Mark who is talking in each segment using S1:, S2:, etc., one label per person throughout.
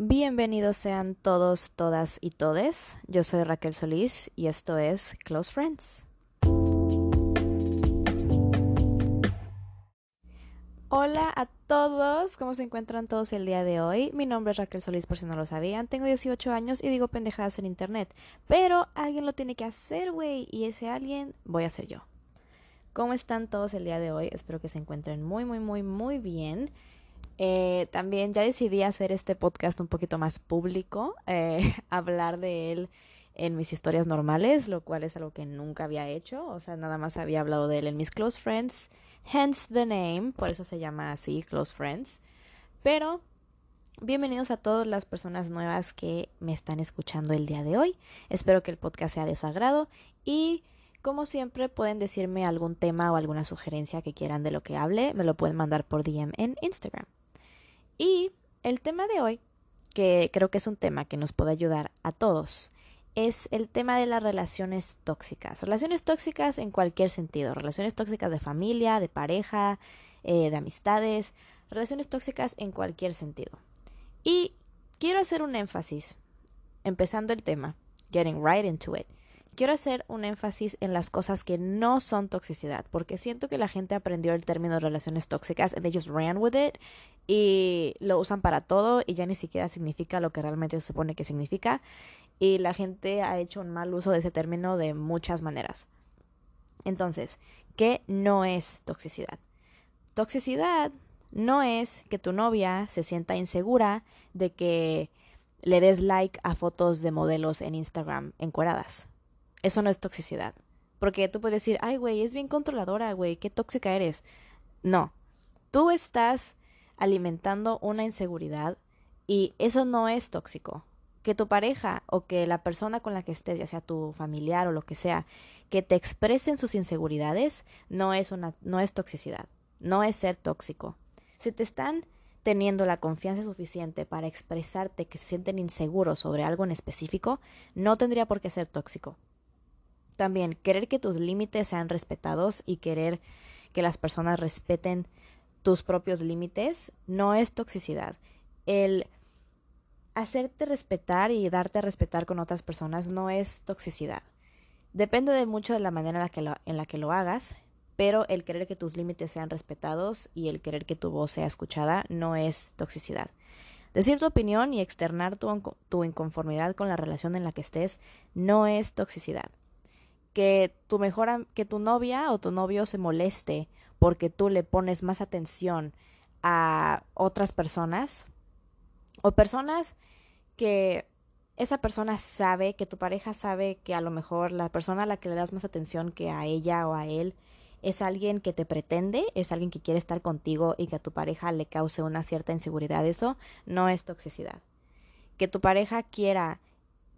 S1: Bienvenidos sean todos, todas y todes. Yo soy Raquel Solís y esto es Close Friends. Hola a todos, ¿cómo se encuentran todos el día de hoy? Mi nombre es Raquel Solís, por si no lo sabían. Tengo 18 años y digo pendejadas en internet. Pero alguien lo tiene que hacer, güey. Y ese alguien voy a ser yo. ¿Cómo están todos el día de hoy? Espero que se encuentren muy, muy, muy, muy bien. Eh, también ya decidí hacer este podcast un poquito más público, eh, hablar de él en mis historias normales, lo cual es algo que nunca había hecho, o sea, nada más había hablado de él en mis close friends, hence the name, por eso se llama así, close friends. Pero bienvenidos a todas las personas nuevas que me están escuchando el día de hoy. Espero que el podcast sea de su agrado y como siempre pueden decirme algún tema o alguna sugerencia que quieran de lo que hable, me lo pueden mandar por DM en Instagram. Y el tema de hoy, que creo que es un tema que nos puede ayudar a todos, es el tema de las relaciones tóxicas. Relaciones tóxicas en cualquier sentido. Relaciones tóxicas de familia, de pareja, eh, de amistades. Relaciones tóxicas en cualquier sentido. Y quiero hacer un énfasis, empezando el tema, getting right into it quiero hacer un énfasis en las cosas que no son toxicidad, porque siento que la gente aprendió el término relaciones tóxicas and they ran with it y lo usan para todo y ya ni siquiera significa lo que realmente se supone que significa y la gente ha hecho un mal uso de ese término de muchas maneras. Entonces, ¿qué no es toxicidad? Toxicidad no es que tu novia se sienta insegura de que le des like a fotos de modelos en Instagram encueradas. Eso no es toxicidad. Porque tú puedes decir, ay, güey, es bien controladora, güey, qué tóxica eres. No, tú estás alimentando una inseguridad y eso no es tóxico. Que tu pareja o que la persona con la que estés, ya sea tu familiar o lo que sea, que te expresen sus inseguridades, no es una, no es toxicidad, no es ser tóxico. Si te están teniendo la confianza suficiente para expresarte que se sienten inseguros sobre algo en específico, no tendría por qué ser tóxico. También querer que tus límites sean respetados y querer que las personas respeten tus propios límites no es toxicidad. El hacerte respetar y darte a respetar con otras personas no es toxicidad. Depende de mucho de la manera en la que lo, hagas, pero el querer que tus límites sean respetados y el querer que tu voz sea escuchada no es toxicidad. Decir tu opinión y externar tu, tu inconformidad con la relación en la que estés no es toxicidad que tu mejor que tu novia o tu novio se moleste porque tú le pones más atención a otras personas o personas que esa persona sabe, que tu pareja sabe que a lo mejor la persona a la que le das más atención que a ella o a él es alguien que te pretende, es alguien que quiere estar contigo y que a tu pareja le cause una cierta inseguridad, eso no es toxicidad. Que tu pareja quiera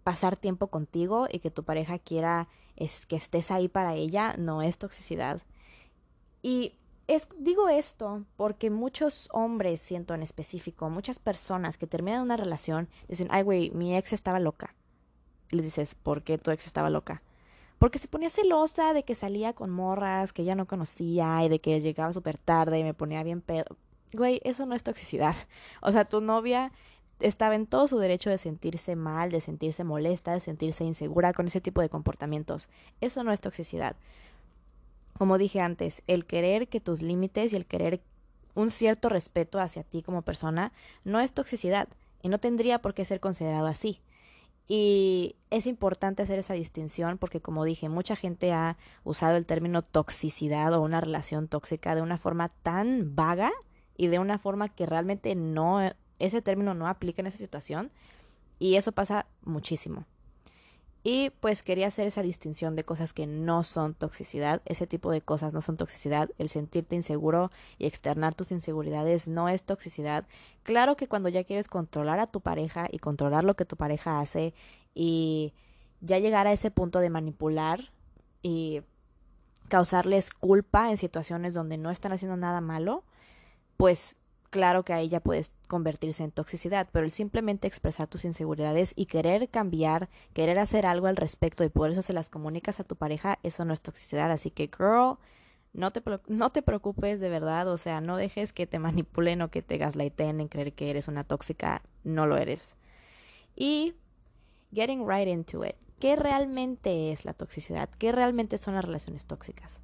S1: pasar tiempo contigo y que tu pareja quiera es que estés ahí para ella, no es toxicidad. Y es, digo esto porque muchos hombres, siento en específico, muchas personas que terminan una relación, dicen, ay, güey, mi ex estaba loca. Y les dices, ¿por qué tu ex estaba loca? Porque se ponía celosa de que salía con morras que ella no conocía y de que llegaba súper tarde y me ponía bien pedo. Güey, eso no es toxicidad. O sea, tu novia estaba en todo su derecho de sentirse mal, de sentirse molesta, de sentirse insegura con ese tipo de comportamientos. Eso no es toxicidad. Como dije antes, el querer que tus límites y el querer un cierto respeto hacia ti como persona no es toxicidad y no tendría por qué ser considerado así. Y es importante hacer esa distinción porque, como dije, mucha gente ha usado el término toxicidad o una relación tóxica de una forma tan vaga y de una forma que realmente no ese término no aplica en esa situación y eso pasa muchísimo. Y pues quería hacer esa distinción de cosas que no son toxicidad. Ese tipo de cosas no son toxicidad. El sentirte inseguro y externar tus inseguridades no es toxicidad. Claro que cuando ya quieres controlar a tu pareja y controlar lo que tu pareja hace y ya llegar a ese punto de manipular y causarles culpa en situaciones donde no están haciendo nada malo, pues claro que ahí ya puedes convertirse en toxicidad, pero el simplemente expresar tus inseguridades y querer cambiar, querer hacer algo al respecto y por eso se las comunicas a tu pareja, eso no es toxicidad. Así que, girl, No te, no te preocupes de verdad, o sea, no dejes que te manipulen o que te gaslighten en creer que eres una tóxica, no lo eres. Y getting right into it. ¿Qué realmente es la toxicidad? ¿Qué realmente son las relaciones tóxicas?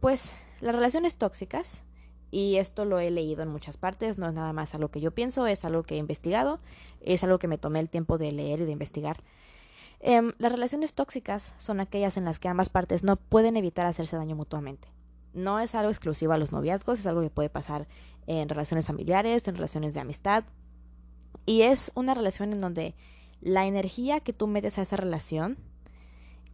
S1: Pues las relaciones tóxicas, y esto lo he leído en muchas partes, no es nada más algo que yo pienso, es algo que he investigado, es algo que me tomé el tiempo de leer y de investigar. Em, las relaciones tóxicas son aquellas en las que ambas partes no pueden evitar hacerse daño mutuamente. No es algo exclusivo a los noviazgos, es algo que puede pasar en relaciones familiares, en relaciones de amistad. Y es una relación en donde la energía que tú metes a esa relación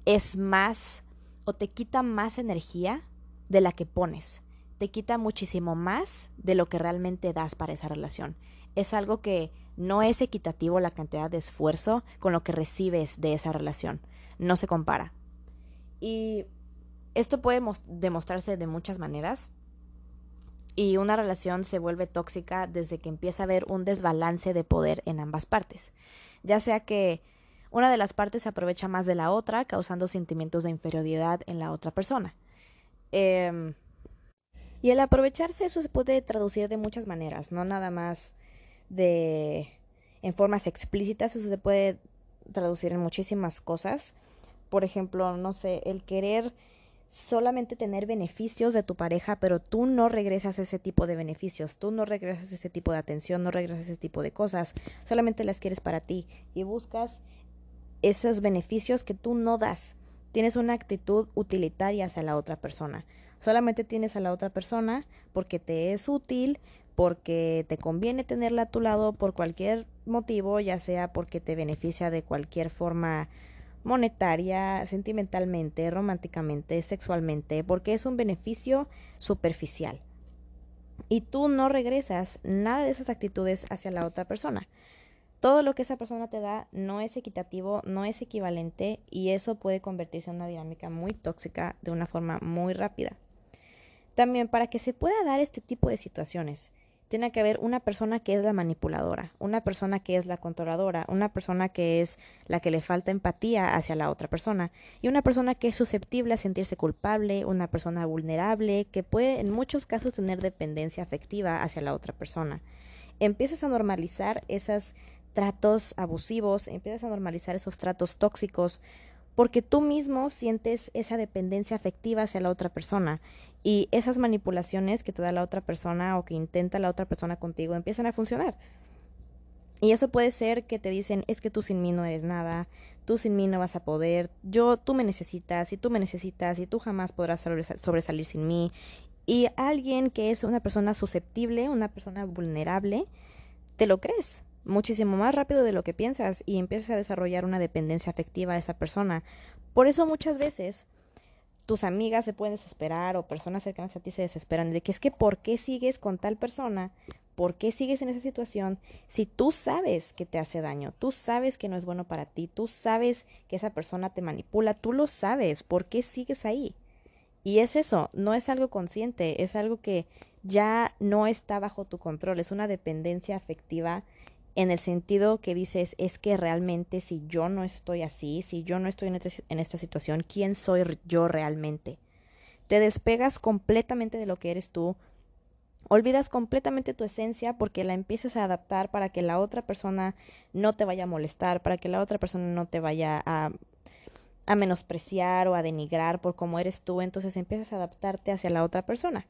S1: es más o te quita más energía de la que pones. Te quita muchísimo más de lo que realmente das para esa relación. Es algo que no es equitativo la cantidad de esfuerzo con lo que recibes de esa relación. No se compara. Y esto puede demostrarse de muchas maneras. Y una relación se vuelve tóxica desde que empieza a haber un desbalance de poder en ambas partes. Ya sea que una de las partes se aprovecha más de la otra, causando sentimientos de inferioridad en la otra persona. Em, y el aprovecharse eso se puede traducir de muchas maneras, no nada más de en formas explícitas, eso se puede traducir en muchísimas cosas. Por ejemplo, no sé, el querer solamente tener beneficios de tu pareja, pero tú no regresas ese tipo de beneficios, tú no regresas ese tipo de atención, no regresas ese tipo de cosas, solamente las quieres para ti y buscas esos beneficios que tú no das. Tienes una actitud utilitaria hacia la otra persona. Solamente tienes a la otra persona porque te es útil, porque te conviene tenerla a tu lado por cualquier motivo, ya sea porque te beneficia de cualquier forma monetaria, sentimentalmente, románticamente, sexualmente, porque es un beneficio superficial. Y tú no regresas nada de esas actitudes hacia la otra persona. Todo lo que esa persona te da no es equitativo, no es equivalente y eso puede convertirse en una dinámica muy tóxica de una forma muy rápida. También para que se pueda dar este tipo de situaciones, tiene que haber una persona que es la manipuladora, una persona que es la controladora, una persona que es la que le falta empatía hacia la otra persona y una persona que es susceptible a sentirse culpable, una persona vulnerable que puede en muchos casos tener dependencia afectiva hacia la otra persona. Empiezas a normalizar esos tratos abusivos, empiezas a normalizar esos tratos tóxicos porque tú mismo sientes esa dependencia afectiva hacia la otra persona y esas manipulaciones que te da la otra persona o que intenta la otra persona contigo empiezan a funcionar. Y eso puede ser que te dicen, es que tú sin mí no eres nada, tú sin mí no vas a poder, yo, tú me necesitas y tú me necesitas y tú jamás podrás sobresalir sin mí. Y alguien que es una persona susceptible, una persona vulnerable, te lo crees muchísimo más rápido de lo que piensas y empiezas a desarrollar una dependencia afectiva a esa persona. Por eso muchas veces tus amigas se pueden desesperar o personas cercanas a ti se desesperan de que es que ¿por qué sigues con tal persona? ¿Por qué sigues en esa situación si tú sabes que te hace daño? Tú sabes que no es bueno para ti, tú sabes que esa persona te manipula, tú lo sabes, ¿por qué sigues ahí? Y es eso, no es algo consciente, es algo que ya no está bajo tu control, es una dependencia afectiva en el sentido que dices, es que realmente si yo no estoy así, si yo no estoy en, este, esta situación, ¿quién soy yo realmente? Te despegas completamente de lo que eres tú, olvidas completamente tu esencia porque la empiezas a adaptar para que la otra persona no te vaya a molestar, para que la otra persona no te vaya a, a menospreciar o a denigrar por cómo eres tú, entonces empiezas a adaptarte hacia la otra persona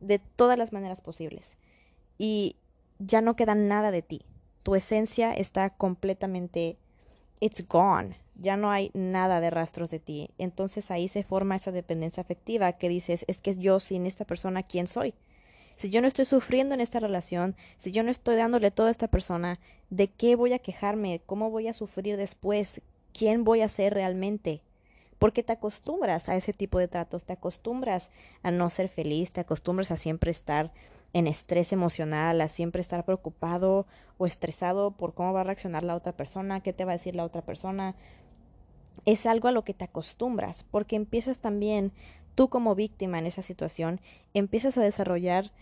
S1: de todas las maneras posibles. Y ya no queda nada de ti tu esencia está completamente, it's gone, ya no hay nada de rastros de ti. Entonces ahí se forma esa dependencia afectiva que dices, es que yo sin esta persona, ¿quién soy? Si yo no estoy sufriendo en esta relación, si yo no estoy dándole todo a esta persona, ¿de qué voy a quejarme? ¿Cómo voy a sufrir después? ¿Quién voy a ser realmente? Porque te acostumbras a ese tipo de tratos, te acostumbras a no ser feliz, te acostumbras a siempre estar en estrés emocional, a siempre estar preocupado o estresado por cómo va a reaccionar la otra persona, qué te va a decir la otra persona. Es algo a lo que te acostumbras, porque empiezas también, tú como víctima en esa situación, empiezas a desarrollar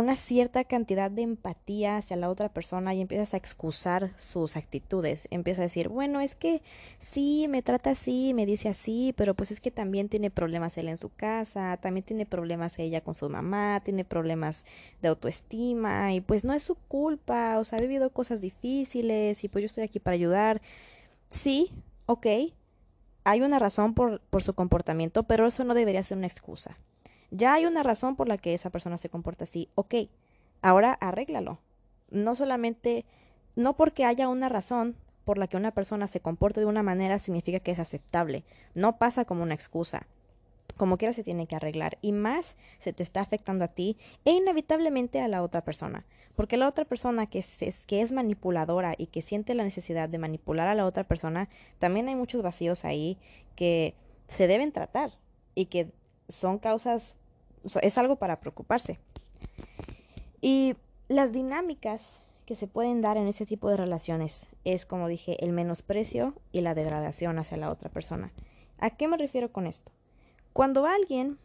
S1: una cierta cantidad de empatía hacia la otra persona y empiezas a excusar sus actitudes. Empiezas a decir, bueno, es que sí, me trata así, me dice así, pero pues es que también tiene problemas él en su casa, también tiene problemas ella con su mamá, tiene problemas de autoestima y pues no es su culpa, o sea, ha vivido cosas difíciles y pues yo estoy aquí para ayudar. Sí, ok, hay una razón por, por su comportamiento, pero eso no debería ser una excusa. Ya hay una razón por la que esa persona se comporta así. Ok, ahora arréglalo. No solamente, no porque haya una razón por la que una persona se comporte de una manera significa que es aceptable. No pasa como una excusa. Como quiera se tiene que arreglar. Y más se te está afectando a ti e inevitablemente a la otra persona. Porque la otra persona que es, que es manipuladora y que siente la necesidad de manipular a la otra persona, también hay muchos vacíos ahí que se deben tratar y que son causas es algo para preocuparse. Y las dinámicas que se pueden dar en ese tipo de relaciones es, como dije, el menosprecio y la degradación hacia la otra persona. ¿A qué me refiero con esto? Cuando alguien,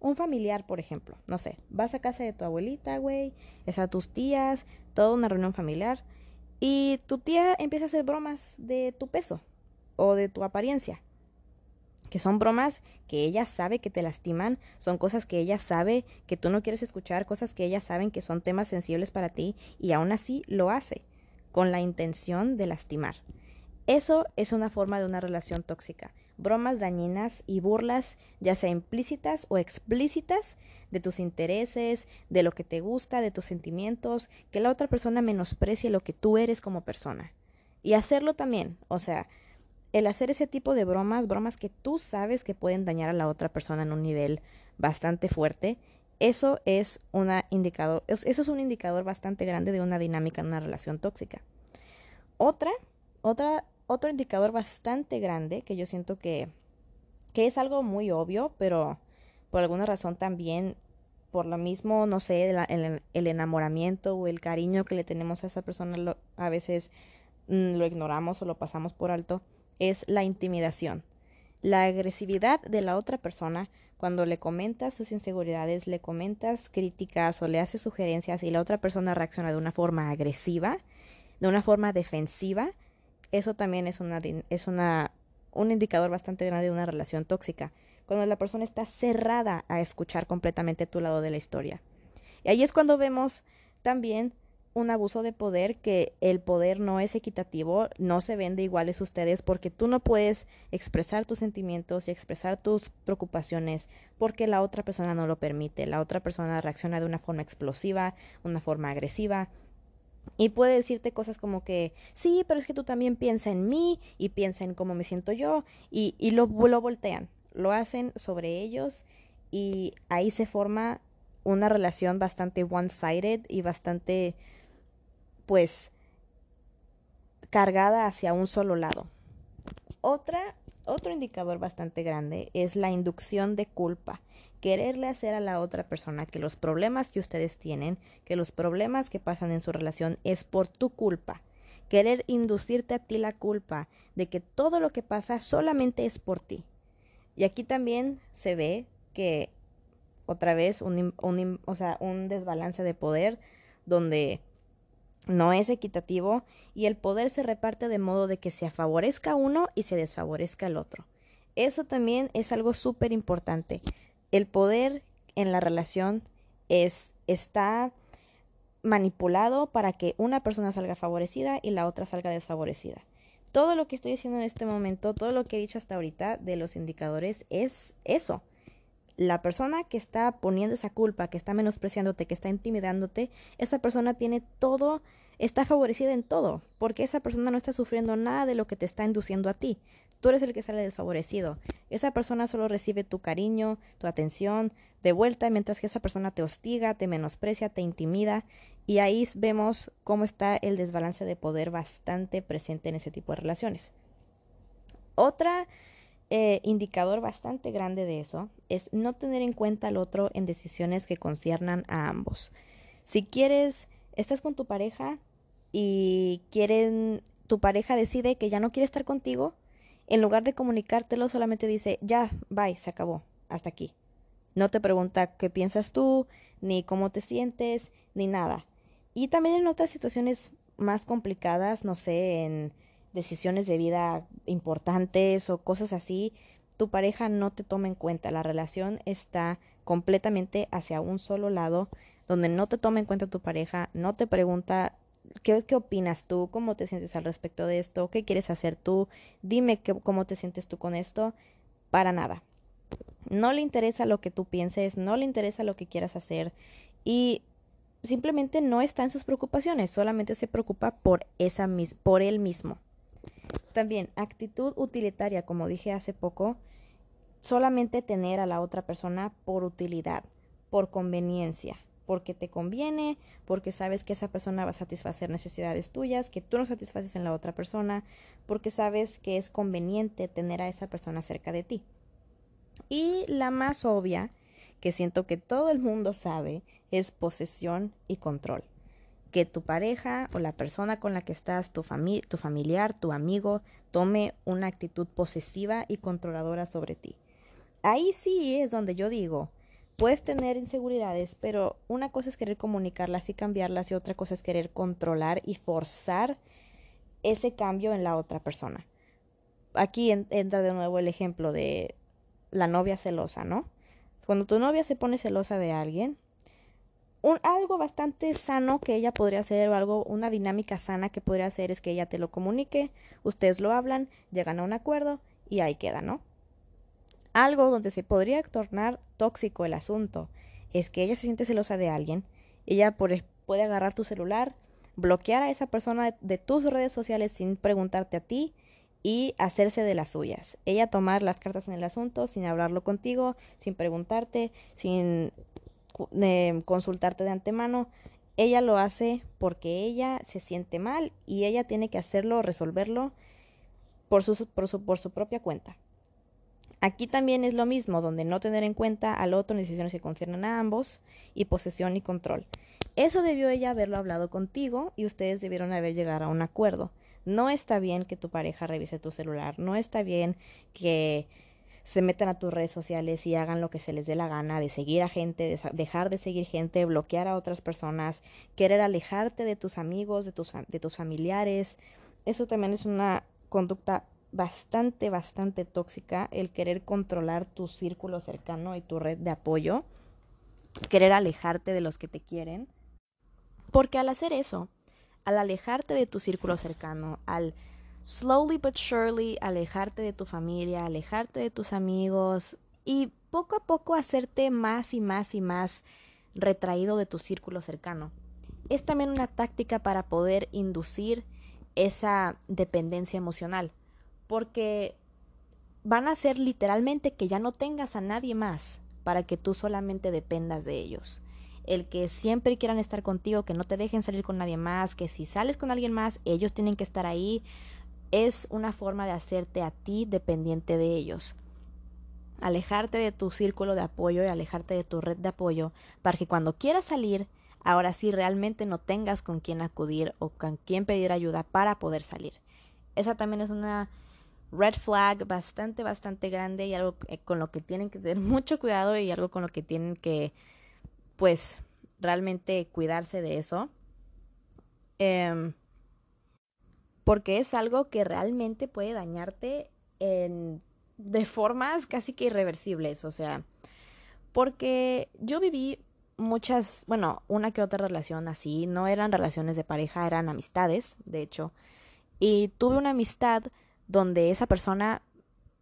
S1: un familiar, por ejemplo, no sé, vas a casa de tu abuelita, güey, es a tus tías, toda una reunión familiar, y tu tía empieza a hacer bromas de tu peso o de tu apariencia que son bromas que ella sabe que te lastiman, son cosas que ella sabe que tú no quieres escuchar, cosas que ella saben que son temas sensibles para ti y aún así lo hace con la intención de lastimar. Eso es una forma de una relación tóxica. Bromas dañinas y burlas, ya sea implícitas o explícitas, de tus intereses, de lo que te gusta, de tus sentimientos, que la otra persona menosprecie lo que tú eres como persona. Y hacerlo también, o sea, el hacer ese tipo de bromas, bromas que tú sabes que pueden dañar a la otra persona en un nivel bastante fuerte, eso es indicador, eso es un indicador bastante grande de una dinámica en una relación tóxica. Otra, otra, otro indicador bastante grande que yo siento que, que es algo muy obvio, pero por alguna razón también, por lo mismo, no sé, el, el, enamoramiento o el cariño que le tenemos a esa persona, a veces mm, lo ignoramos o lo pasamos por alto es la intimidación. La agresividad de la otra persona cuando le comentas sus inseguridades, le comentas críticas o le haces sugerencias y la otra persona reacciona de una forma agresiva, de una forma defensiva, eso también es una es una un indicador bastante grande de una relación tóxica, cuando la persona está cerrada a escuchar completamente tu lado de la historia. Y ahí es cuando vemos también un abuso de poder que el poder no es equitativo, no se vende iguales ustedes porque tú no puedes expresar tus sentimientos y expresar tus preocupaciones porque la otra persona no lo permite, la otra persona reacciona de una forma explosiva, una forma agresiva. Y puede decirte cosas como que, sí, pero es que tú también piensa en mí y piensa en cómo me siento yo y, y lo, lo voltean, lo hacen sobre ellos y ahí se forma una relación bastante one-sided y bastante pues cargada hacia un solo lado. Otra, otro indicador bastante grande es la inducción de culpa. Quererle hacer a la otra persona que los problemas que ustedes tienen, que los problemas que pasan en su relación es por tu culpa. Querer inducirte a ti la culpa de que todo lo que pasa solamente es por ti. Y aquí también se ve que otra vez un, un, o sea, un desbalance de poder donde no es equitativo y el poder se reparte de modo de que se favorezca uno y se desfavorezca el otro. Eso también es algo súper importante. El poder en la relación es, está manipulado para que una persona salga favorecida y la otra salga desfavorecida. Todo lo que estoy diciendo en este momento, todo lo que he dicho hasta ahorita de los indicadores es eso. La persona que está poniendo esa culpa, que está menospreciándote, que está intimidándote, esa persona tiene todo está favorecida en todo, porque esa persona no está sufriendo nada de lo que te está induciendo a ti. Tú eres el que sale desfavorecido. Esa persona solo recibe tu cariño, tu atención de vuelta, mientras que esa persona te hostiga, te menosprecia, te intimida. Y ahí vemos cómo está el desbalance de poder bastante presente en ese tipo de relaciones. Otra eh, indicador bastante grande de eso es no tener en cuenta al otro en decisiones que conciernan a ambos. Si quieres estás con tu pareja y quieren, tu pareja decide que ya no quiere estar contigo, en lugar de comunicártelo, solamente dice, ya, bye, se acabó, hasta aquí. No te pregunta qué piensas tú, ni cómo te sientes, ni nada. Y también en otras situaciones más complicadas, no sé, en decisiones de vida importantes o cosas así, tu pareja no te toma en cuenta. La relación está completamente hacia un solo lado, donde no te toma en cuenta tu pareja, no te pregunta ¿Qué, ¿Qué, opinas tú? ¿Cómo te sientes al respecto de esto? ¿Qué quieres hacer tú? Dime cómo te sientes tú con esto. Para nada. No le interesa lo que tú pienses, no le interesa lo que quieras hacer y simplemente no está en sus preocupaciones, solamente se preocupa por, esa, por él mismo. También, actitud utilitaria, como dije hace poco, solamente tener a la otra persona por utilidad, por conveniencia, porque te conviene, porque sabes que esa persona va a satisfacer necesidades tuyas, que tú no satisfaces en la otra persona, porque sabes que es conveniente tener a esa persona cerca de ti. Y la más obvia, que siento que todo el mundo sabe, es posesión y control. Que tu pareja o la persona con la que estás, tu, tu familiar, tu amigo, tome una actitud posesiva y controladora sobre ti. Ahí sí es donde yo digo, puedes tener inseguridades, pero una cosa es querer comunicarlas y cambiarlas y otra cosa es querer controlar y forzar ese cambio en la otra persona. Aquí entra de nuevo el ejemplo de la novia celosa, ¿no? Cuando tu novia se pone celosa de alguien, un, algo bastante sano que ella podría hacer o algo, una dinámica sana que podría hacer es que ella te lo comunique, ustedes lo hablan, llegan a un acuerdo y ahí queda, ¿no? Algo donde se podría tornar tóxico el asunto es que ella se siente celosa de alguien, ella puede agarrar tu celular, bloquear a esa persona de tus redes sociales sin preguntarte a ti, y hacerse de las suyas. Ella tomar las cartas en el asunto sin hablarlo contigo, sin preguntarte, sin consultarte de antemano. Ella lo hace porque ella se siente mal y ella tiene que hacerlo, resolverlo por su, por su, por su propia cuenta. Aquí también es lo mismo, donde no tener en cuenta al otro en decisiones que conciernen a ambos y posesión y control. Eso debió ella haberlo hablado contigo y ustedes debieron haber llegado a un acuerdo. No está bien que tu pareja revise tu celular, no está bien que se metan a tus redes sociales y hagan lo que se les dé la gana, de seguir a gente, dejar de seguir gente, bloquear a otras personas, querer alejarte de tus amigos, de tus, de tus familiares. Eso también es una conducta bastante, bastante tóxica, el querer controlar tu círculo cercano y tu red de apoyo, querer alejarte de los que te quieren. Porque al hacer eso, al alejarte de tu círculo cercano, al slowly but surely alejarte de tu familia, alejarte de tus amigos y poco a poco hacerte más y más y más retraído de tu círculo cercano. Es también una táctica para poder inducir esa dependencia emocional, porque van a ser literalmente que ya no tengas a nadie más para que tú solamente dependas de ellos el que siempre quieran estar contigo, que no te dejen salir con nadie más, que si sales con alguien más, ellos tienen que estar ahí, es una forma de hacerte a ti dependiente de ellos. Alejarte de tu círculo de apoyo y alejarte de tu red de apoyo para que cuando quieras salir, ahora sí realmente no tengas con quién acudir o con quién pedir ayuda para poder salir. Esa también es una red flag bastante, bastante grande y algo eh, con lo que tienen que tener mucho cuidado y algo con lo que tienen que pues realmente cuidarse de eso. Em, porque es algo que realmente puede dañarte en, de formas casi que irreversibles. O sea, porque yo viví muchas, bueno, una que otra relación así, no eran relaciones de pareja, eran amistades, de hecho. Y tuve una amistad donde esa persona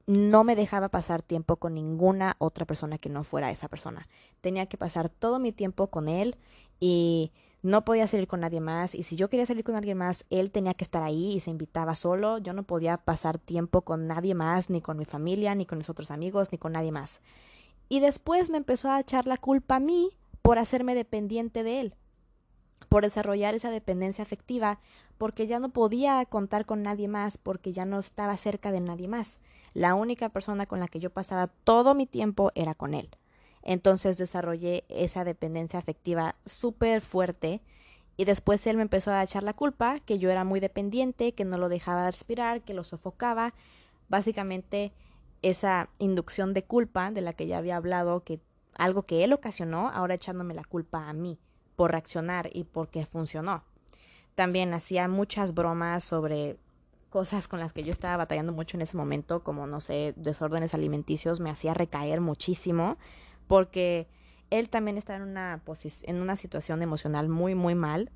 S1: no me dejaba pasar tiempo con ninguna otra persona que no fuera esa persona. Tenía que pasar todo mi tiempo con él y no podía salir con nadie más. Y si yo quería salir con alguien más, él tenía que estar ahí y se invitaba solo. Yo no podía pasar tiempo con nadie más, ni con mi familia, ni con mis amigos, ni con nadie más. Y después me empezó a echar la culpa a mí por hacerme dependiente de él por desarrollar esa dependencia afectiva, porque ya no podía contar con nadie más, porque ya no estaba cerca de nadie más. La única persona con la que yo pasaba todo mi tiempo era con él. Entonces desarrollé esa dependencia afectiva súper fuerte y después él me empezó a echar la culpa, que yo era muy dependiente, que no lo dejaba respirar, que lo sofocaba. Básicamente esa inducción de culpa de la que ya había hablado, que algo que él ocasionó, ahora echándome la culpa a mí por reaccionar y porque funcionó. También hacía muchas bromas sobre cosas con las que yo estaba batallando mucho en ese momento, como no sé, desórdenes alimenticios, me hacía recaer muchísimo porque él también estaba en una en una situación emocional muy muy mal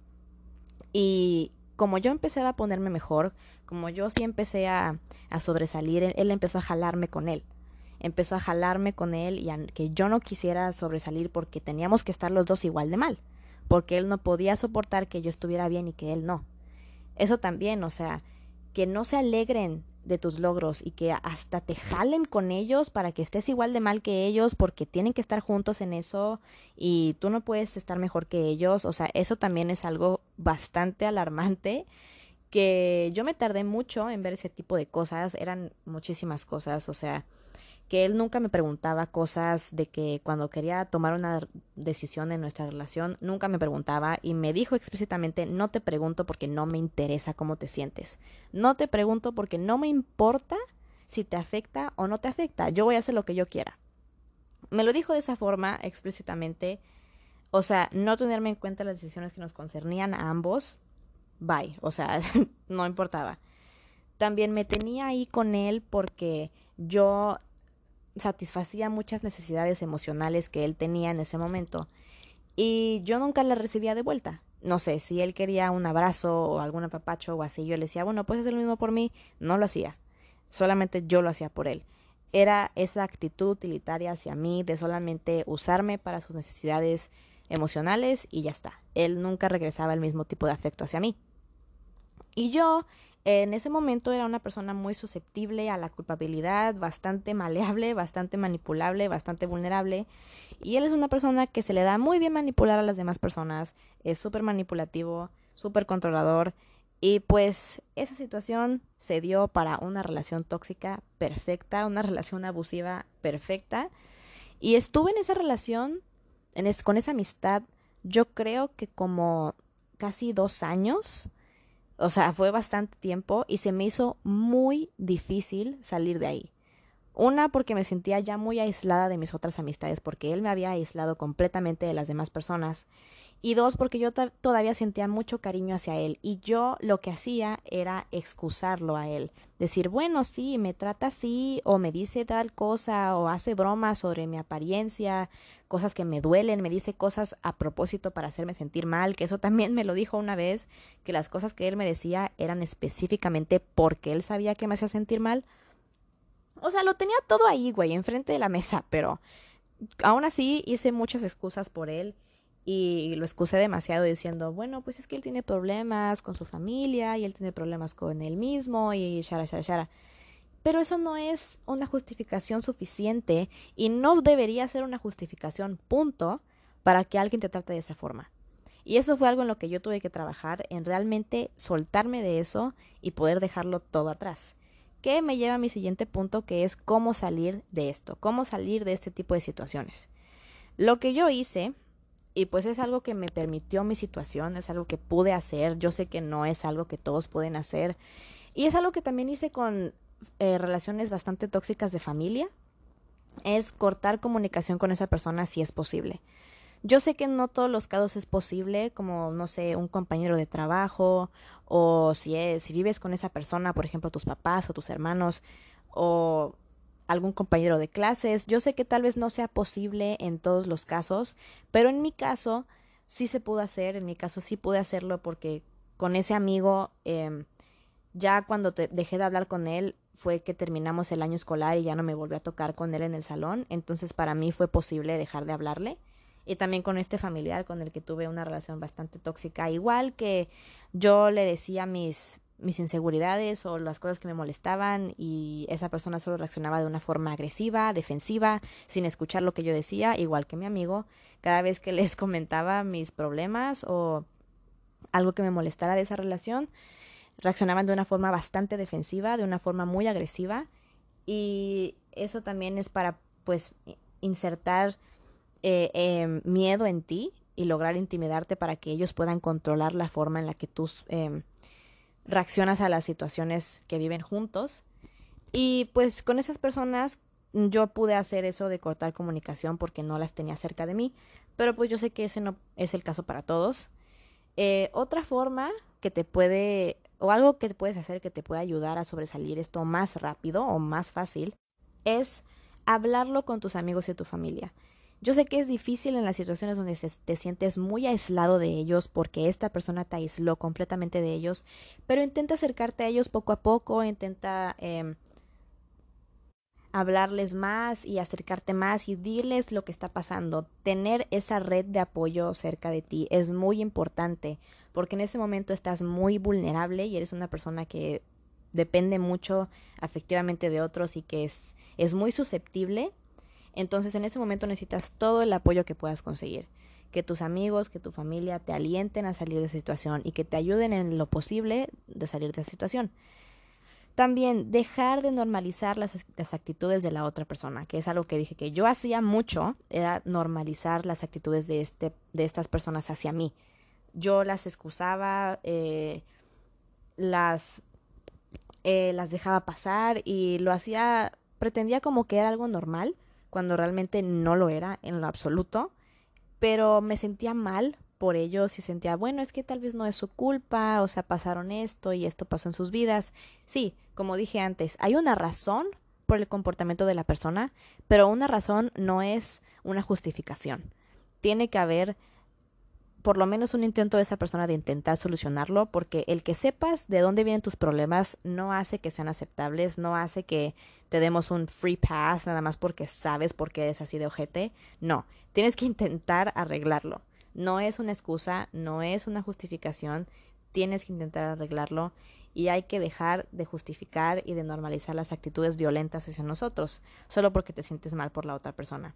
S1: y como yo empecé a ponerme mejor, como yo sí empecé a, a sobresalir, él empezó a jalarme con él empezó a jalarme con él y que yo no quisiera sobresalir porque teníamos que estar los dos igual de mal, porque él no podía soportar que yo estuviera bien y que él no. Eso también, o sea, que no se alegren de tus logros y que hasta te jalen con ellos para que estés igual de mal que ellos porque tienen que estar juntos en eso y tú no puedes estar mejor que ellos, o sea, eso también es algo bastante alarmante que yo me tardé mucho en ver ese tipo de cosas, eran muchísimas cosas, o sea, que él nunca me preguntaba cosas de que cuando quería tomar una decisión en nuestra relación, nunca me preguntaba y me dijo explícitamente, no te pregunto porque no me interesa cómo te sientes. No te pregunto porque no me importa si te afecta o no te afecta. Yo voy a hacer lo que yo quiera. Me lo dijo de esa forma explícitamente. O sea, no tenerme en cuenta las decisiones que nos concernían a ambos. Bye. O sea, no importaba. También me tenía ahí con él porque yo satisfacía muchas necesidades emocionales que él tenía en ese momento y yo nunca las recibía de vuelta. No sé, si él quería un abrazo o algún apapacho o así, yo le decía, bueno, puedes hacer lo mismo por mí. No lo hacía. Solamente yo lo hacía por él. Era esa actitud utilitaria hacia mí de solamente usarme para sus necesidades emocionales y ya está. Él nunca regresaba el mismo tipo de afecto hacia mí. Y yo en ese momento era una persona muy susceptible a la culpabilidad, bastante maleable, bastante manipulable, bastante vulnerable. Y él es una persona que se le da muy bien manipular a las demás personas, es súper manipulativo, súper controlador. Y pues esa situación se dio para una relación tóxica perfecta, una relación abusiva perfecta. Y estuve en esa relación, en con esa amistad, yo creo que como casi dos años o sea, fue bastante tiempo y se me hizo muy difícil salir de ahí. Una, porque me sentía ya muy aislada de mis otras amistades, porque él me había aislado completamente de las demás personas. Y dos, porque yo todavía sentía mucho cariño hacia él. Y yo lo que hacía era excusarlo a él. Decir, bueno, sí, me trata así, o me dice tal cosa, o hace bromas sobre mi apariencia, cosas que me duelen, me dice cosas a propósito para hacerme sentir mal, que eso también me lo dijo una vez, que las cosas que él me decía eran específicamente porque él sabía que me hacía sentir mal o sea, lo tenía todo ahí, güey, enfrente de la mesa, pero aún así hice muchas excusas por él y lo excusé demasiado diciendo, bueno, pues es que él tiene problemas con su familia y él tiene problemas con él mismo y shara, shara, shara. Pero eso no es una justificación suficiente y no debería ser una justificación, punto, para que alguien te trate de esa forma. Y eso fue algo en lo que yo tuve que trabajar, en realmente soltarme de eso y poder dejarlo todo atrás. Que me lleva a mi siguiente punto, que es cómo salir de esto, cómo salir de este tipo de situaciones. Lo que yo hice, y pues es algo que me permitió mi situación, es algo que pude hacer, yo sé que no es algo que todos pueden hacer, y es algo que también hice con eh, relaciones bastante tóxicas de familia, es cortar comunicación con esa persona si es posible. Yo sé que no todos los casos es posible, como, no sé, un compañero de trabajo, o si, es, si vives con esa persona, por ejemplo, tus papás o tus hermanos, o algún compañero de clases. Yo sé que tal vez no sea posible en todos los casos, pero en mi caso sí se pudo hacer, en mi caso sí pude hacerlo porque con ese amigo, eh, ya cuando te dejé de hablar con él, fue que terminamos el año escolar y ya no me volvió a tocar con él en el salón, entonces para mí fue posible dejar de hablarle y también con este familiar con el que tuve una relación bastante tóxica, igual que yo le decía mis mis inseguridades o las cosas que me molestaban y esa persona solo reaccionaba de una forma agresiva, defensiva, sin escuchar lo que yo decía, igual que mi amigo, cada vez que les comentaba mis problemas o algo que me molestara de esa relación, reaccionaban de una forma bastante defensiva, de una forma muy agresiva y eso también es para pues insertar eh, em, miedo en ti y lograr intimidarte para que ellos puedan controlar la forma en la que tú em, reaccionas a las situaciones que viven juntos. Y pues con esas personas yo pude hacer eso de cortar comunicación porque no las tenía cerca de mí, pero pues yo sé que ese no es el caso para todos. Eh, otra forma que te puede, o algo que puedes hacer que te puede ayudar a sobresalir esto más rápido o más fácil, es hablarlo con tus amigos y tu familia. Yo sé que es difícil en las situaciones donde te sientes muy aislado de ellos porque esta persona te aisló completamente de ellos, pero intenta acercarte a ellos poco a poco, intenta em, hablarles más y acercarte más y dirles lo que está pasando. Tener esa red de apoyo cerca de ti es muy importante porque en ese momento estás muy vulnerable y eres una persona que depende mucho afectivamente de otros y que es, es muy susceptible. Entonces en ese momento necesitas todo el apoyo que puedas conseguir. Que tus amigos, que tu familia te alienten a salir de esa situación y que te ayuden en lo posible de salir de esa situación. También dejar de normalizar las, actitudes de la otra persona, que es algo que dije que yo hacía mucho, era normalizar las actitudes de, este, de estas personas hacia mí. Yo las excusaba, eh, las, eh, las dejaba pasar y lo hacía, pretendía como que era algo normal, cuando realmente no lo era en lo absoluto, pero me sentía mal por ellos y sentía, bueno, es que tal vez no es su culpa, o sea, pasaron esto y esto pasó en sus vidas. Sí, como dije antes, hay una razón por el comportamiento de la persona, pero una razón no es una justificación. Tiene que haber por lo menos un intento de esa persona de intentar solucionarlo, porque el que sepas de dónde vienen tus problemas no hace que sean aceptables, no hace que te demos un free pass nada más porque sabes por qué eres así de ojete. No, tienes que intentar arreglarlo. No es una excusa, no es una justificación, tienes que intentar arreglarlo y hay que dejar de justificar y de normalizar las actitudes violentas hacia nosotros, solo porque te sientes mal por la otra persona.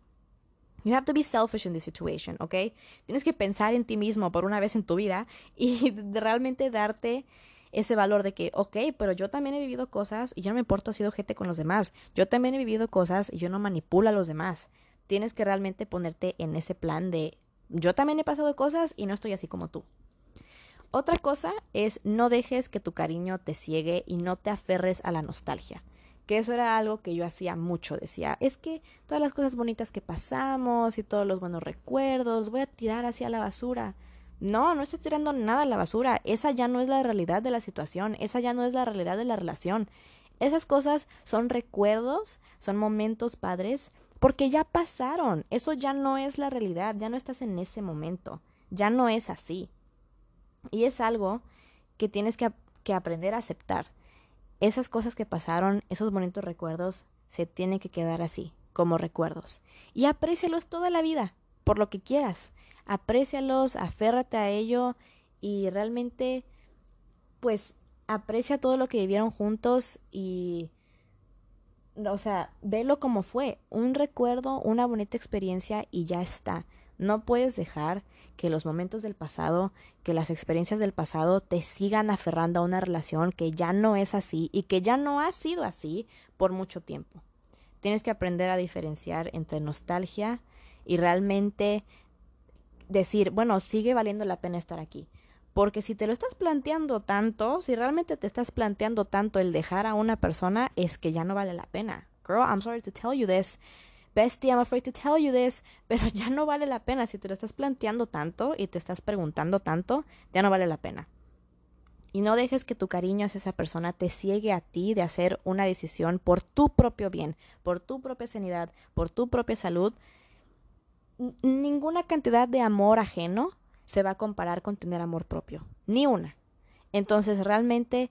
S1: You have to be selfish in this situation, ¿ok? Tienes que pensar en ti mismo por una vez en tu vida y realmente darte ese valor de que, ok, pero yo también he vivido cosas y yo no me porto así de gente con los demás. Yo también he vivido cosas y yo no manipulo a los demás. Tienes que realmente ponerte en ese plan de yo también he pasado cosas y no estoy así como tú. Otra cosa es no dejes que tu cariño te ciegue y no te aferres a la nostalgia. Que eso era algo que yo hacía mucho. Decía, es que todas las cosas bonitas que pasamos y todos los buenos recuerdos voy a tirar hacia la basura. No, no estoy tirando nada a la basura. Esa ya no es la realidad de la situación. Esa ya no es la realidad de la relación. Esas cosas son recuerdos, son momentos padres porque ya pasaron, eso ya no es la realidad, ya no estás en ese momento, ya no es así. Y es algo que tienes que, que aprender a aceptar. Esas cosas que pasaron, esos bonitos recuerdos, se tienen que quedar así, como recuerdos. Y aprécialos toda la vida, por lo que quieras. Aprécialos, aférrate a ello y realmente, pues, aprecia todo lo que vivieron juntos y o sea, velo como fue, un recuerdo, una bonita experiencia y ya está. No puedes dejar que los momentos del pasado, que las experiencias del pasado te sigan aferrando a una relación que ya no es así y que ya no ha sido así por mucho tiempo. Tienes que aprender a diferenciar entre nostalgia y realmente decir, bueno, sigue valiendo la pena estar aquí. Porque si te lo estás planteando tanto, si realmente te estás planteando tanto el dejar a una persona, es que ya no vale la pena. Girl, I'm sorry to tell you this. Bestie, I'm afraid to tell you this. Pero ya no vale la pena. Si te lo estás planteando tanto y te estás preguntando tanto, ya no vale la pena. Y no dejes que tu cariño hacia esa persona te ciegue a ti de hacer una decisión por tu propio bien, por tu propia sanidad, por tu propia salud. ninguna cantidad de amor ajeno se va a comparar con tener amor propio. Ni una. Entonces realmente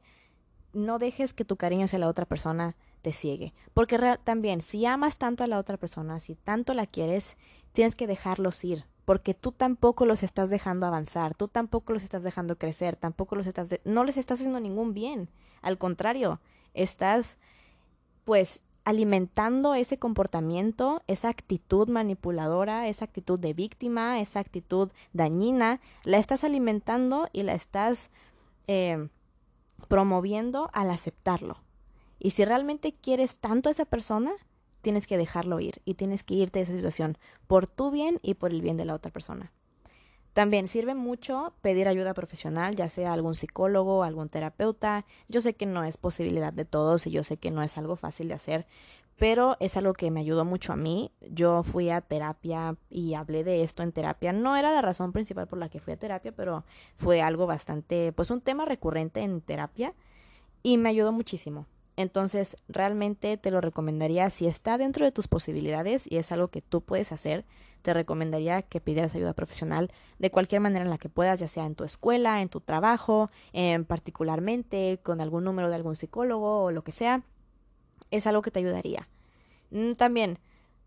S1: no dejes que tu cariño hacia la otra persona te ciegue. Porque también, si amas tanto a la otra persona, si tanto la quieres, tienes que dejarlos ir. Porque tú tampoco los estás dejando avanzar, tú tampoco los estás dejando crecer, tampoco los estás... no les estás haciendo ningún bien. Al contrario, estás pues alimentando ese comportamiento, esa actitud manipuladora, esa actitud de víctima, esa actitud dañina, la estás alimentando y la estás eh, promoviendo al aceptarlo. Y si realmente quieres tanto a esa persona, tienes que dejarlo ir y tienes que irte de esa situación por tu bien y por el bien de la otra persona. También sirve mucho pedir ayuda profesional, ya sea algún psicólogo, algún terapeuta. Yo sé que no es posibilidad de todos y yo sé que no es algo fácil de hacer, pero es algo que me ayudó mucho a mí. Yo fui a terapia y hablé de esto en terapia. No era la razón principal por la que fui a terapia, pero fue algo bastante, pues un tema recurrente en terapia y me ayudó muchísimo. Entonces, realmente te lo recomendaría si está dentro de tus posibilidades y es algo que tú puedes hacer, te recomendaría que pidieras ayuda profesional de cualquier manera en la que puedas, ya sea en tu escuela, en tu trabajo, en particularmente con algún número de algún psicólogo o lo que sea es algo que te ayudaría. Mm, también,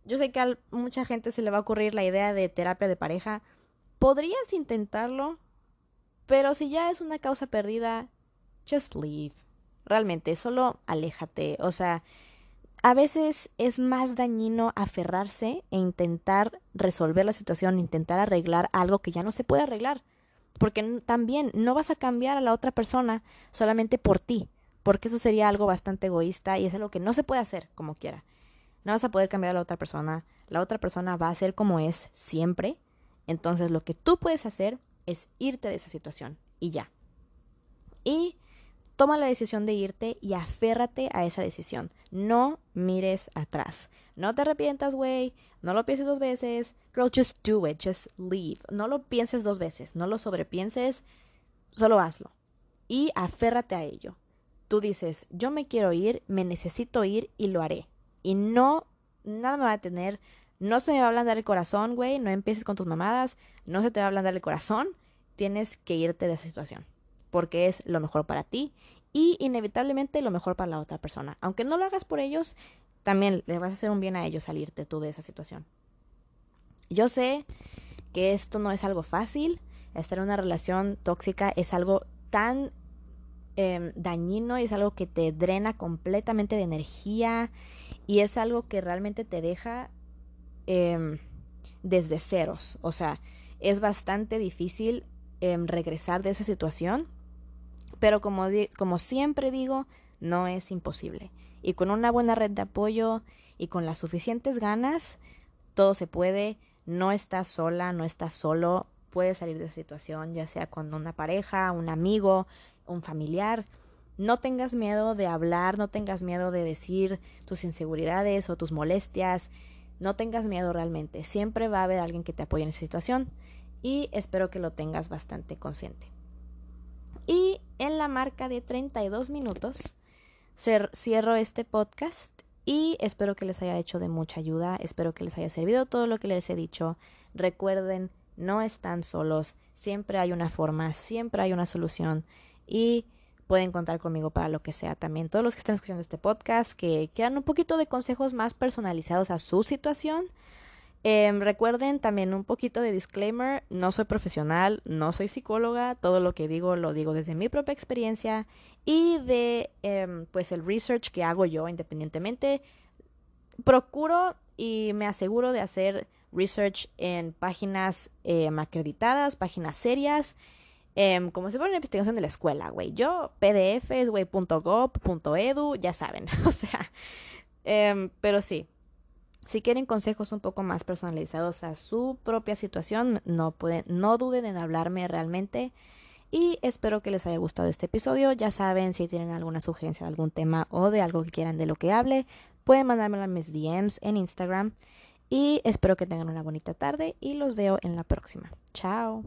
S1: yo sé que a mucha gente se le va a ocurrir la idea de terapia de pareja. Podrías intentarlo, pero si ya es una causa perdida, just leave. Realmente, solo aléjate. O sea, a veces es más dañino aferrarse e intentar resolver la situación, intentar arreglar algo que ya no se puede arreglar. Porque también no vas a cambiar a la otra persona solamente por ti porque eso sería algo bastante egoísta y es algo que no se puede hacer como quiera. No vas a poder cambiar a la otra persona, la otra persona va a ser como es siempre, entonces lo que tú puedes hacer es irte de esa situación y ya. Y toma la decisión de irte y aférrate a esa decisión. No mires atrás. No te arrepientas, güey. No lo pienses dos veces. Girl, just do it. Just leave. No lo pienses dos veces. No lo sobrepienses. Solo hazlo. Y aférrate a ello tú dices, yo me quiero ir, me necesito ir y lo haré. Y no, nada me va a tener, no se me va a ablandar el corazón, güey, no empieces con tus mamadas, no se te va a ablandar el corazón, tienes que irte de esa situación, porque es lo mejor para ti y inevitablemente lo mejor para la otra persona. Aunque no lo hagas por ellos, también les vas a hacer un bien a ellos salirte tú de esa situación. Yo sé que esto no es algo fácil, estar en una relación tóxica es algo tan Em, dañino y es algo que te drena completamente de energía y es algo que realmente te deja em, desde ceros. O sea, es bastante difícil em, regresar de esa situación, pero como, como siempre digo, no es imposible. Y con una buena red de apoyo y con las suficientes ganas, todo se puede. No estás sola, no estás solo. Puedes salir de esa situación, ya sea con una pareja, un amigo, un familiar. No tengas miedo de hablar, no tengas miedo de decir tus inseguridades o tus molestias. No tengas miedo realmente. Siempre va a haber alguien que te apoye en esa situación y espero que lo tengas bastante consciente. Y en la marca de 32 minutos cierro este podcast y espero que les haya hecho de mucha ayuda, espero que les haya servido todo lo que les he dicho. Recuerden, no están solos, siempre hay una forma, siempre hay una solución y pueden contar conmigo para lo que sea también. Todos los que están escuchando este podcast, que quieran un poquito de consejos más personalizados a su situación. Em, recuerden también un poquito de disclaimer, no soy profesional, no soy psicóloga, todo lo que digo lo digo desde mi propia experiencia y de em, pues el research que hago yo independientemente. Procuro y me aseguro de hacer research en páginas em, acreditadas, páginas serias como si fuera una investigación de la escuela, güey. Yo, pdfs, güey, .gov, ya saben. o sea, pero sí. Si quieren consejos un poco más personalizados a su propia situación, no, pueden, no duden en hablarme realmente. Y espero que les haya gustado este episodio. Ya saben, si tienen alguna sugerencia de algún tema o de algo que quieran de lo que hable, pueden mandármelo a mis DMs en Instagram. Y espero que tengan una bonita tarde y los veo en la próxima. Chao.